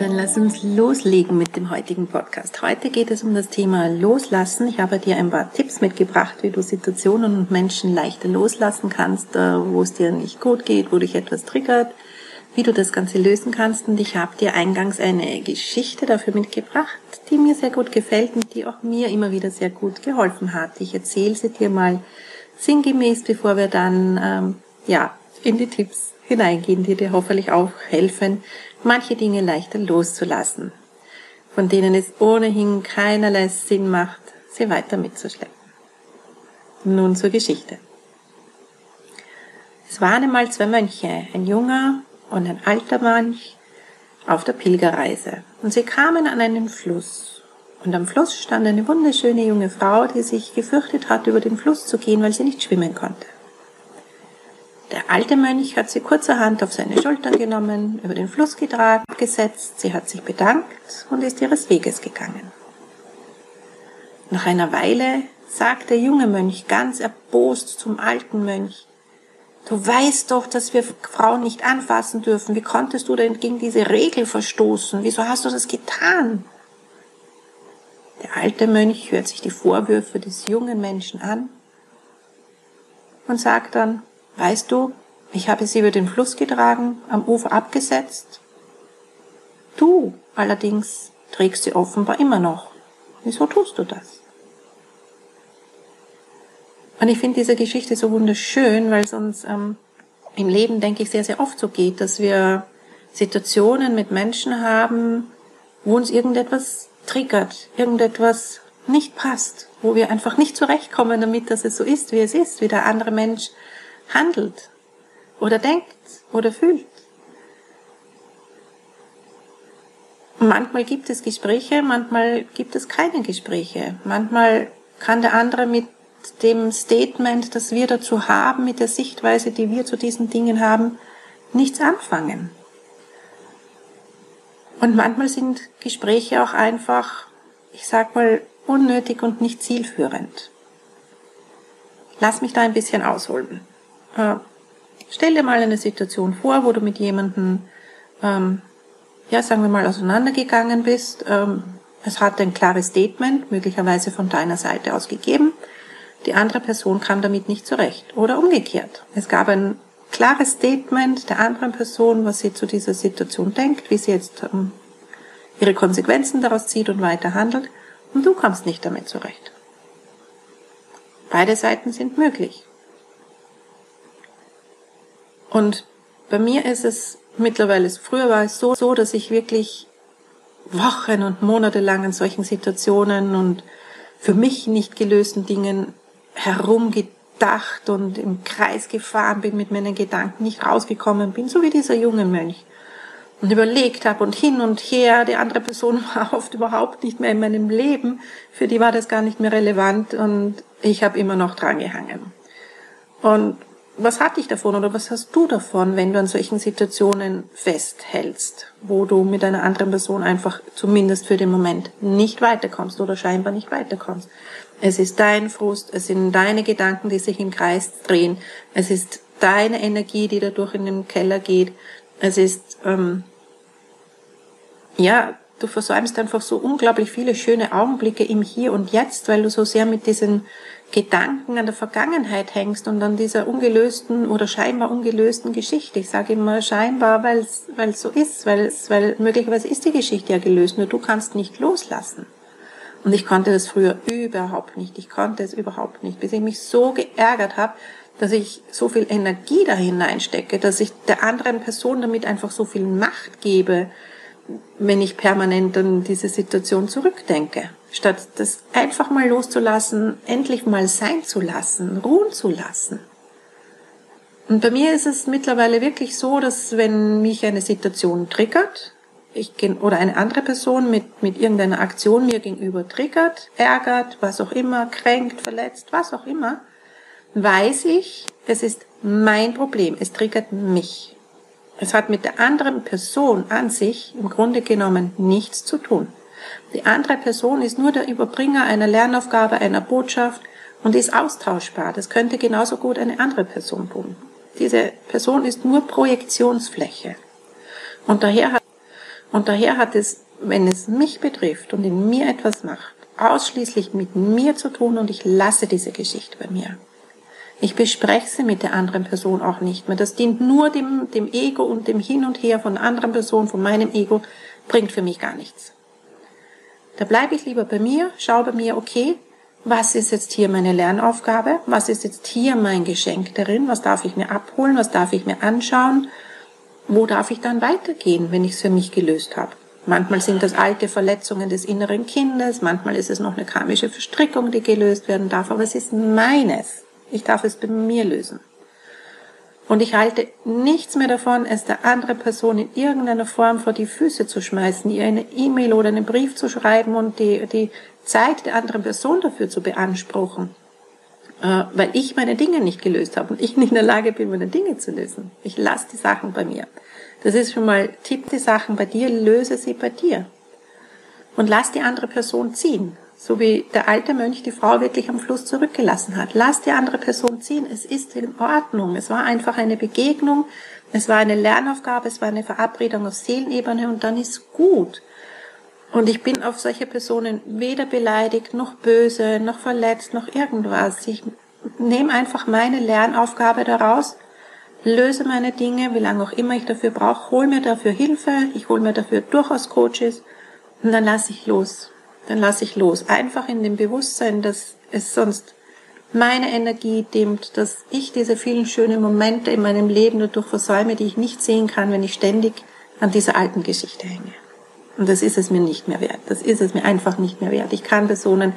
Dann lass uns loslegen mit dem heutigen Podcast. Heute geht es um das Thema Loslassen. Ich habe dir ein paar Tipps mitgebracht, wie du Situationen und Menschen leichter loslassen kannst, äh, wo es dir nicht gut geht, wo dich etwas triggert, wie du das Ganze lösen kannst. Und ich habe dir eingangs eine Geschichte dafür mitgebracht, die mir sehr gut gefällt und die auch mir immer wieder sehr gut geholfen hat. Ich erzähle sie dir mal sinngemäß, bevor wir dann ähm, ja in die Tipps hineingehen, die dir hoffentlich auch helfen, manche Dinge leichter loszulassen, von denen es ohnehin keinerlei Sinn macht, sie weiter mitzuschleppen. Nun zur Geschichte. Es waren einmal zwei Mönche, ein junger und ein alter Mönch, auf der Pilgerreise. Und sie kamen an einen Fluss. Und am Fluss stand eine wunderschöne junge Frau, die sich gefürchtet hatte, über den Fluss zu gehen, weil sie nicht schwimmen konnte. Der alte Mönch hat sie kurzerhand auf seine Schultern genommen, über den Fluss getragen, gesetzt, sie hat sich bedankt und ist ihres Weges gegangen. Nach einer Weile sagt der junge Mönch ganz erbost zum alten Mönch, Du weißt doch, dass wir Frauen nicht anfassen dürfen. Wie konntest du denn gegen diese Regel verstoßen? Wieso hast du das getan? Der alte Mönch hört sich die Vorwürfe des jungen Menschen an und sagt dann, Weißt du, ich habe sie über den Fluss getragen, am Ufer abgesetzt. Du allerdings trägst sie offenbar immer noch. Wieso tust du das? Und ich finde diese Geschichte so wunderschön, weil es uns ähm, im Leben, denke ich, sehr, sehr oft so geht, dass wir Situationen mit Menschen haben, wo uns irgendetwas triggert, irgendetwas nicht passt, wo wir einfach nicht zurechtkommen damit, dass es so ist, wie es ist, wie der andere Mensch handelt oder denkt oder fühlt. Manchmal gibt es Gespräche, manchmal gibt es keine Gespräche. Manchmal kann der andere mit dem Statement, das wir dazu haben, mit der Sichtweise, die wir zu diesen Dingen haben, nichts anfangen. Und manchmal sind Gespräche auch einfach, ich sag mal, unnötig und nicht zielführend. Lass mich da ein bisschen ausholen. Äh, stell dir mal eine Situation vor, wo du mit jemandem, ähm, ja, sagen wir mal, auseinandergegangen bist. Ähm, es hat ein klares Statement, möglicherweise von deiner Seite aus gegeben. die andere Person kam damit nicht zurecht. Oder umgekehrt. Es gab ein klares Statement der anderen Person, was sie zu dieser Situation denkt, wie sie jetzt ähm, ihre Konsequenzen daraus zieht und weiter handelt. Und du kommst nicht damit zurecht. Beide Seiten sind möglich. Und bei mir ist es mittlerweile, früher war es so, so, dass ich wirklich Wochen und Monate lang in solchen Situationen und für mich nicht gelösten Dingen herumgedacht und im Kreis gefahren bin mit meinen Gedanken, nicht rausgekommen bin, so wie dieser junge Mönch. Und überlegt habe und hin und her, die andere Person war oft überhaupt nicht mehr in meinem Leben, für die war das gar nicht mehr relevant und ich habe immer noch dran gehangen. Und was hatte ich davon oder was hast du davon, wenn du an solchen Situationen festhältst, wo du mit einer anderen Person einfach zumindest für den Moment nicht weiterkommst oder scheinbar nicht weiterkommst? Es ist dein Frust, es sind deine Gedanken, die sich im Kreis drehen, es ist deine Energie, die dadurch in den Keller geht, es ist, ähm, ja, du versäumst einfach so unglaublich viele schöne Augenblicke im Hier und Jetzt, weil du so sehr mit diesen Gedanken an der Vergangenheit hängst und an dieser ungelösten oder scheinbar ungelösten Geschichte. Ich sage immer scheinbar, weil es so ist, weil, weil möglicherweise ist die Geschichte ja gelöst, nur du kannst nicht loslassen. Und ich konnte das früher überhaupt nicht. Ich konnte es überhaupt nicht, bis ich mich so geärgert habe, dass ich so viel Energie da hineinstecke, dass ich der anderen Person damit einfach so viel Macht gebe, wenn ich permanent an diese Situation zurückdenke. Statt das einfach mal loszulassen, endlich mal sein zu lassen, ruhen zu lassen. Und bei mir ist es mittlerweile wirklich so, dass wenn mich eine Situation triggert, ich, oder eine andere Person mit, mit irgendeiner Aktion mir gegenüber triggert, ärgert, was auch immer, kränkt, verletzt, was auch immer, weiß ich, es ist mein Problem, es triggert mich. Es hat mit der anderen Person an sich im Grunde genommen nichts zu tun. Die andere Person ist nur der Überbringer einer Lernaufgabe, einer Botschaft und ist austauschbar. Das könnte genauso gut eine andere Person tun. Diese Person ist nur Projektionsfläche. Und daher hat, und daher hat es, wenn es mich betrifft und in mir etwas macht, ausschließlich mit mir zu tun und ich lasse diese Geschichte bei mir. Ich bespreche sie mit der anderen Person auch nicht mehr. Das dient nur dem, dem Ego und dem Hin und Her von der anderen Person, von meinem Ego, bringt für mich gar nichts. Da bleibe ich lieber bei mir, schaue bei mir, okay, was ist jetzt hier meine Lernaufgabe? Was ist jetzt hier mein Geschenk darin? Was darf ich mir abholen? Was darf ich mir anschauen? Wo darf ich dann weitergehen, wenn ich es für mich gelöst habe? Manchmal sind das alte Verletzungen des inneren Kindes, manchmal ist es noch eine karmische Verstrickung, die gelöst werden darf, aber es ist meines. Ich darf es bei mir lösen. Und ich halte nichts mehr davon, es der anderen Person in irgendeiner Form vor die Füße zu schmeißen, ihr eine E-Mail oder einen Brief zu schreiben und die, die Zeit der anderen Person dafür zu beanspruchen, äh, weil ich meine Dinge nicht gelöst habe und ich nicht in der Lage bin, meine Dinge zu lösen. Ich lasse die Sachen bei mir. Das ist schon mal, tipp die Sachen bei dir, löse sie bei dir. Und lass die andere Person ziehen. So wie der alte Mönch die Frau wirklich am Fluss zurückgelassen hat. Lass die andere Person ziehen. Es ist in Ordnung. Es war einfach eine Begegnung. Es war eine Lernaufgabe. Es war eine Verabredung auf Seelenebene und dann ist gut. Und ich bin auf solche Personen weder beleidigt, noch böse, noch verletzt, noch irgendwas. Ich nehme einfach meine Lernaufgabe daraus, löse meine Dinge, wie lange auch immer ich dafür brauche, hol mir dafür Hilfe, ich hole mir dafür durchaus Coaches und dann lasse ich los dann lasse ich los. Einfach in dem Bewusstsein, dass es sonst meine Energie dimmt, dass ich diese vielen schönen Momente in meinem Leben dadurch versäume, die ich nicht sehen kann, wenn ich ständig an dieser alten Geschichte hänge. Und das ist es mir nicht mehr wert. Das ist es mir einfach nicht mehr wert. Ich kann Personen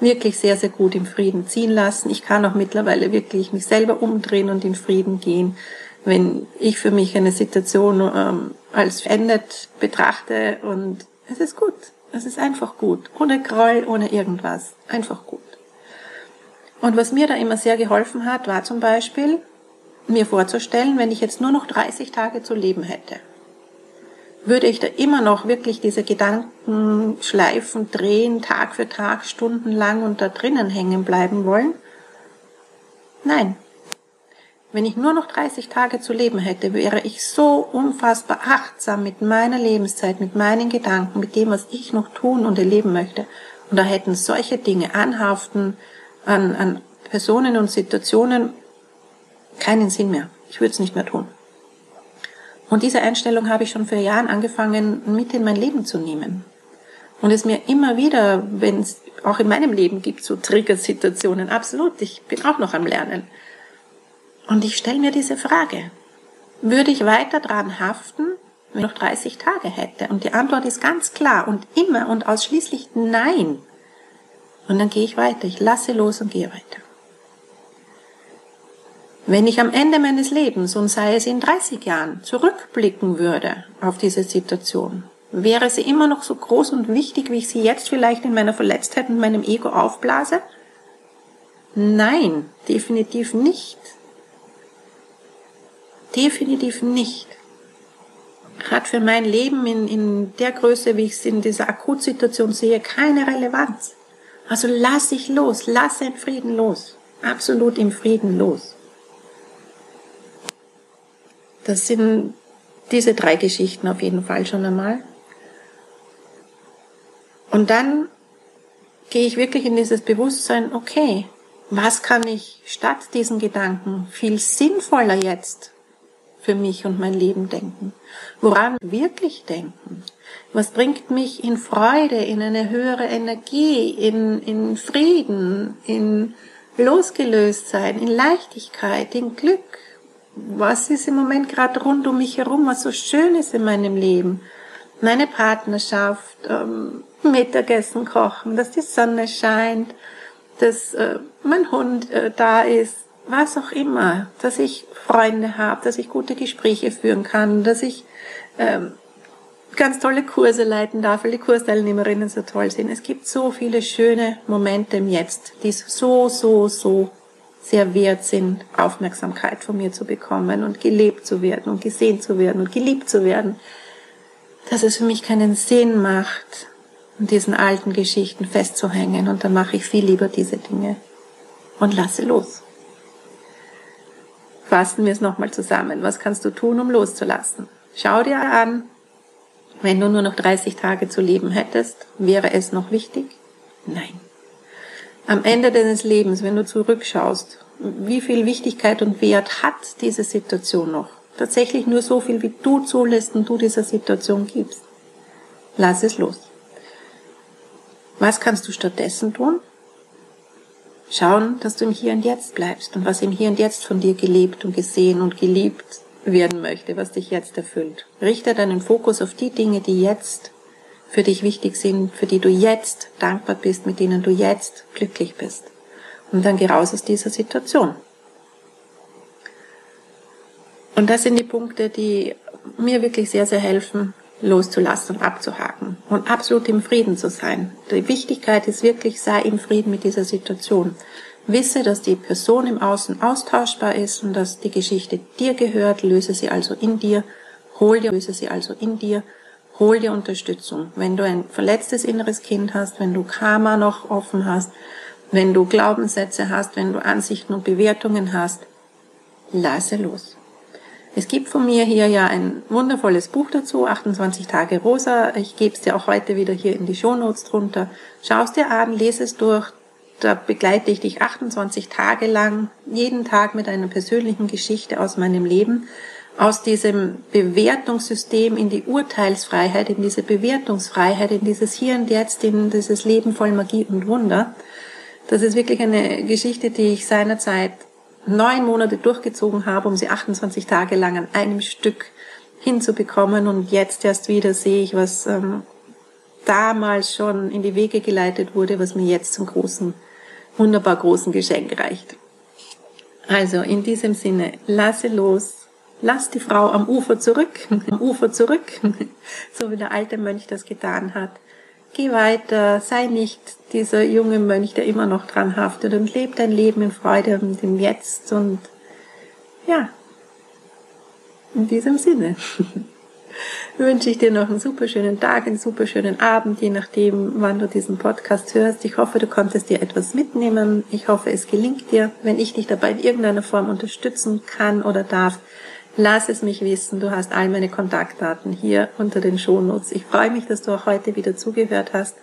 wirklich sehr, sehr gut im Frieden ziehen lassen. Ich kann auch mittlerweile wirklich mich selber umdrehen und in Frieden gehen. Wenn ich für mich eine Situation ähm, als verändert betrachte und es ist gut. Es ist einfach gut. Ohne Groll, ohne irgendwas. Einfach gut. Und was mir da immer sehr geholfen hat, war zum Beispiel, mir vorzustellen, wenn ich jetzt nur noch 30 Tage zu leben hätte, würde ich da immer noch wirklich diese Gedanken schleifen, drehen, Tag für Tag, stundenlang und da drinnen hängen bleiben wollen? Nein, wenn ich nur noch 30 Tage zu leben hätte, wäre ich so unfassbar achtsam mit meiner Lebenszeit, mit meinen Gedanken, mit dem, was ich noch tun und erleben möchte. Und da hätten solche Dinge anhaften an, an Personen und Situationen keinen Sinn mehr. Ich würde es nicht mehr tun. Und diese Einstellung habe ich schon vor Jahren angefangen, mit in mein Leben zu nehmen. Und es mir immer wieder, wenn es auch in meinem Leben gibt, so Triggersituationen, absolut, ich bin auch noch am Lernen. Und ich stelle mir diese Frage, würde ich weiter dran haften, wenn ich noch 30 Tage hätte? Und die Antwort ist ganz klar und immer und ausschließlich nein. Und dann gehe ich weiter, ich lasse los und gehe weiter. Wenn ich am Ende meines Lebens, und sei es in 30 Jahren, zurückblicken würde auf diese Situation, wäre sie immer noch so groß und wichtig, wie ich sie jetzt vielleicht in meiner Verletztheit und meinem Ego aufblase? Nein, definitiv nicht. Definitiv nicht. Hat für mein Leben in, in der Größe, wie ich es in dieser Akutsituation sehe, keine Relevanz. Also lass ich los, lass in Frieden los. Absolut im Frieden los. Das sind diese drei Geschichten auf jeden Fall schon einmal. Und dann gehe ich wirklich in dieses Bewusstsein, okay, was kann ich statt diesen Gedanken viel sinnvoller jetzt für mich und mein Leben denken? Woran wirklich denken? Was bringt mich in Freude, in eine höhere Energie, in, in Frieden, in Losgelöstsein, in Leichtigkeit, in Glück? was ist im Moment gerade rund um mich herum, was so schön ist in meinem Leben. Meine Partnerschaft, ähm, Mittagessen kochen, dass die Sonne scheint, dass äh, mein Hund äh, da ist, was auch immer, dass ich Freunde habe, dass ich gute Gespräche führen kann, dass ich ähm, ganz tolle Kurse leiten darf, weil die Kursteilnehmerinnen so toll sind. Es gibt so viele schöne Momente im Jetzt, die so, so, so sehr wert sind, Aufmerksamkeit von mir zu bekommen und gelebt zu werden und gesehen zu werden und geliebt zu werden, dass es für mich keinen Sinn macht, in diesen alten Geschichten festzuhängen und dann mache ich viel lieber diese Dinge und lasse los. Fassen wir es nochmal zusammen. Was kannst du tun, um loszulassen? Schau dir an, wenn du nur noch 30 Tage zu leben hättest, wäre es noch wichtig? Nein am Ende deines Lebens, wenn du zurückschaust, wie viel Wichtigkeit und Wert hat diese Situation noch? Tatsächlich nur so viel, wie du zulässt und du dieser Situation gibst. Lass es los. Was kannst du stattdessen tun? Schauen, dass du im Hier und Jetzt bleibst und was im Hier und Jetzt von dir gelebt und gesehen und geliebt werden möchte, was dich jetzt erfüllt. Richte deinen Fokus auf die Dinge, die jetzt für dich wichtig sind, für die du jetzt dankbar bist, mit denen du jetzt glücklich bist. Und dann geh raus aus dieser Situation. Und das sind die Punkte, die mir wirklich sehr, sehr helfen, loszulassen und abzuhaken und absolut im Frieden zu sein. Die Wichtigkeit ist wirklich, sei im Frieden mit dieser Situation. Wisse, dass die Person im Außen austauschbar ist und dass die Geschichte dir gehört, löse sie also in dir, hol dir, löse sie also in dir hol dir Unterstützung. Wenn du ein verletztes inneres Kind hast, wenn du Karma noch offen hast, wenn du Glaubenssätze hast, wenn du Ansichten und Bewertungen hast, lasse los. Es gibt von mir hier ja ein wundervolles Buch dazu, 28 Tage Rosa. Ich gebe es dir auch heute wieder hier in die Shownotes drunter. Schau es dir an, lese es durch. Da begleite ich dich 28 Tage lang, jeden Tag mit einer persönlichen Geschichte aus meinem Leben aus diesem Bewertungssystem in die Urteilsfreiheit, in diese Bewertungsfreiheit, in dieses Hier und Jetzt, in dieses Leben voll Magie und Wunder. Das ist wirklich eine Geschichte, die ich seinerzeit neun Monate durchgezogen habe, um sie 28 Tage lang an einem Stück hinzubekommen. Und jetzt erst wieder sehe ich, was ähm, damals schon in die Wege geleitet wurde, was mir jetzt zum großen, wunderbar großen Geschenk reicht. Also in diesem Sinne, lasse los, Lass die Frau am Ufer zurück, am Ufer zurück, so wie der alte Mönch das getan hat. Geh weiter, sei nicht dieser junge Mönch, der immer noch dran haftet und lebe dein Leben in Freude und im Jetzt und ja, in diesem Sinne wünsche ich dir noch einen super schönen Tag, einen super schönen Abend, je nachdem, wann du diesen Podcast hörst. Ich hoffe, du konntest dir etwas mitnehmen. Ich hoffe, es gelingt dir. Wenn ich dich dabei in irgendeiner Form unterstützen kann oder darf, Lass es mich wissen. Du hast all meine Kontaktdaten hier unter den Shownotes. Ich freue mich, dass du auch heute wieder zugehört hast.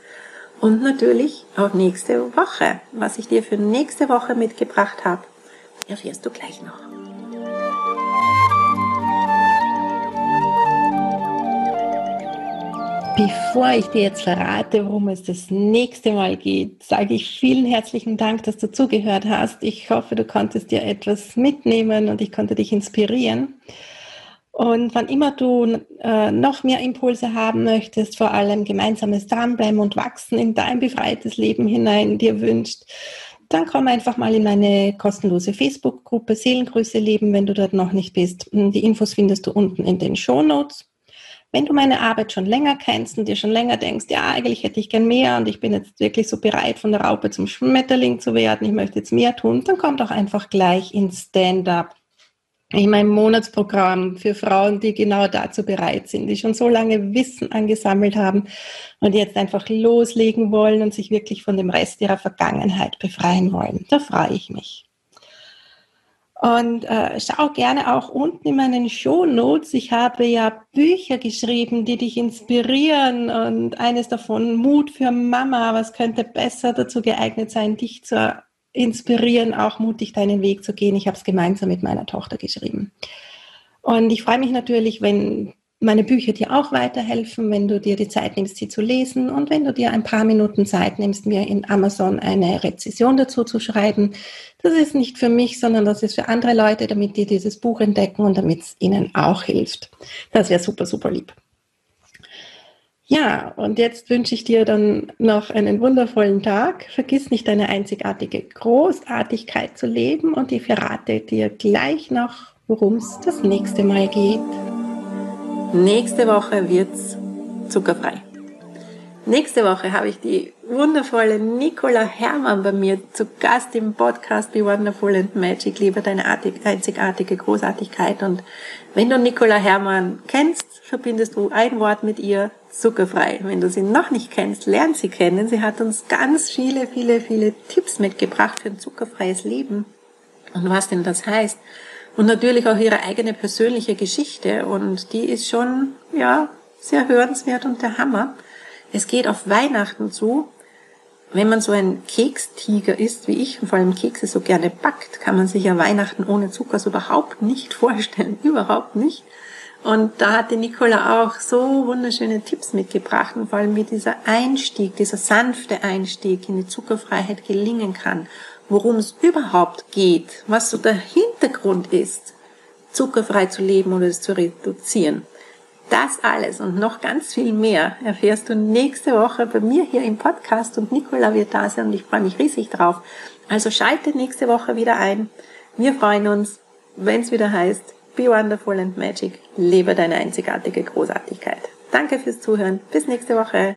und natürlich auch nächste Woche. Was ich dir für nächste Woche mitgebracht habe, erfährst du gleich noch. Bevor ich dir jetzt verrate, worum es das nächste Mal geht, sage ich vielen herzlichen Dank, dass du zugehört hast. Ich hoffe, du konntest dir etwas mitnehmen und ich konnte dich inspirieren. Und wann immer du äh, noch mehr Impulse haben möchtest, vor allem gemeinsames Dranbleiben und Wachsen in dein befreites Leben hinein dir wünscht, dann komm einfach mal in meine kostenlose Facebook-Gruppe Seelengrüße leben, wenn du dort noch nicht bist. Die Infos findest du unten in den Show Notes. Wenn du meine Arbeit schon länger kennst und dir schon länger denkst, ja, eigentlich hätte ich gern mehr und ich bin jetzt wirklich so bereit, von der Raupe zum Schmetterling zu werden, ich möchte jetzt mehr tun, dann komm doch einfach gleich ins Stand-up. In meinem Monatsprogramm für Frauen, die genau dazu bereit sind, die schon so lange Wissen angesammelt haben und jetzt einfach loslegen wollen und sich wirklich von dem Rest ihrer Vergangenheit befreien wollen. Da freue ich mich. Und äh, schau gerne auch unten in meinen Show Notes. Ich habe ja Bücher geschrieben, die dich inspirieren und eines davon Mut für Mama. Was könnte besser dazu geeignet sein, dich zu inspirieren, auch mutig deinen Weg zu gehen. Ich habe es gemeinsam mit meiner Tochter geschrieben. Und ich freue mich natürlich, wenn meine Bücher dir auch weiterhelfen, wenn du dir die Zeit nimmst, sie zu lesen und wenn du dir ein paar Minuten Zeit nimmst, mir in Amazon eine Rezession dazu zu schreiben. Das ist nicht für mich, sondern das ist für andere Leute, damit die dieses Buch entdecken und damit es ihnen auch hilft. Das wäre super, super lieb. Ja, und jetzt wünsche ich dir dann noch einen wundervollen Tag. Vergiss nicht deine einzigartige Großartigkeit zu leben und ich verrate dir gleich noch, worum es das nächste Mal geht. Nächste Woche wird's zuckerfrei. Nächste Woche habe ich die wundervolle Nicola Hermann bei mir zu Gast im Podcast Be Wonderful and Magic, liebe deine einzigartige Großartigkeit. Und wenn du Nicola Hermann kennst, verbindest du ein Wort mit ihr, zuckerfrei. Wenn du sie noch nicht kennst, lern sie kennen. Sie hat uns ganz viele, viele, viele Tipps mitgebracht für ein zuckerfreies Leben. Und was denn das heißt? Und natürlich auch ihre eigene persönliche Geschichte. Und die ist schon, ja, sehr hörenswert und der Hammer. Es geht auf Weihnachten zu. Wenn man so ein Kekstiger ist wie ich und vor allem Kekse so gerne backt, kann man sich ja Weihnachten ohne Zucker so überhaupt nicht vorstellen. Überhaupt nicht. Und da hat die Nicola auch so wunderschöne Tipps mitgebracht und vor allem wie dieser Einstieg, dieser sanfte Einstieg in die Zuckerfreiheit gelingen kann worum es überhaupt geht, was so der Hintergrund ist, zuckerfrei zu leben oder es zu reduzieren. Das alles und noch ganz viel mehr erfährst du nächste Woche bei mir hier im Podcast und Nicola wird da sein und ich freue mich riesig drauf. Also schalte nächste Woche wieder ein. Wir freuen uns, wenn es wieder heißt, Be Wonderful and Magic, lebe deine einzigartige Großartigkeit. Danke fürs Zuhören. Bis nächste Woche.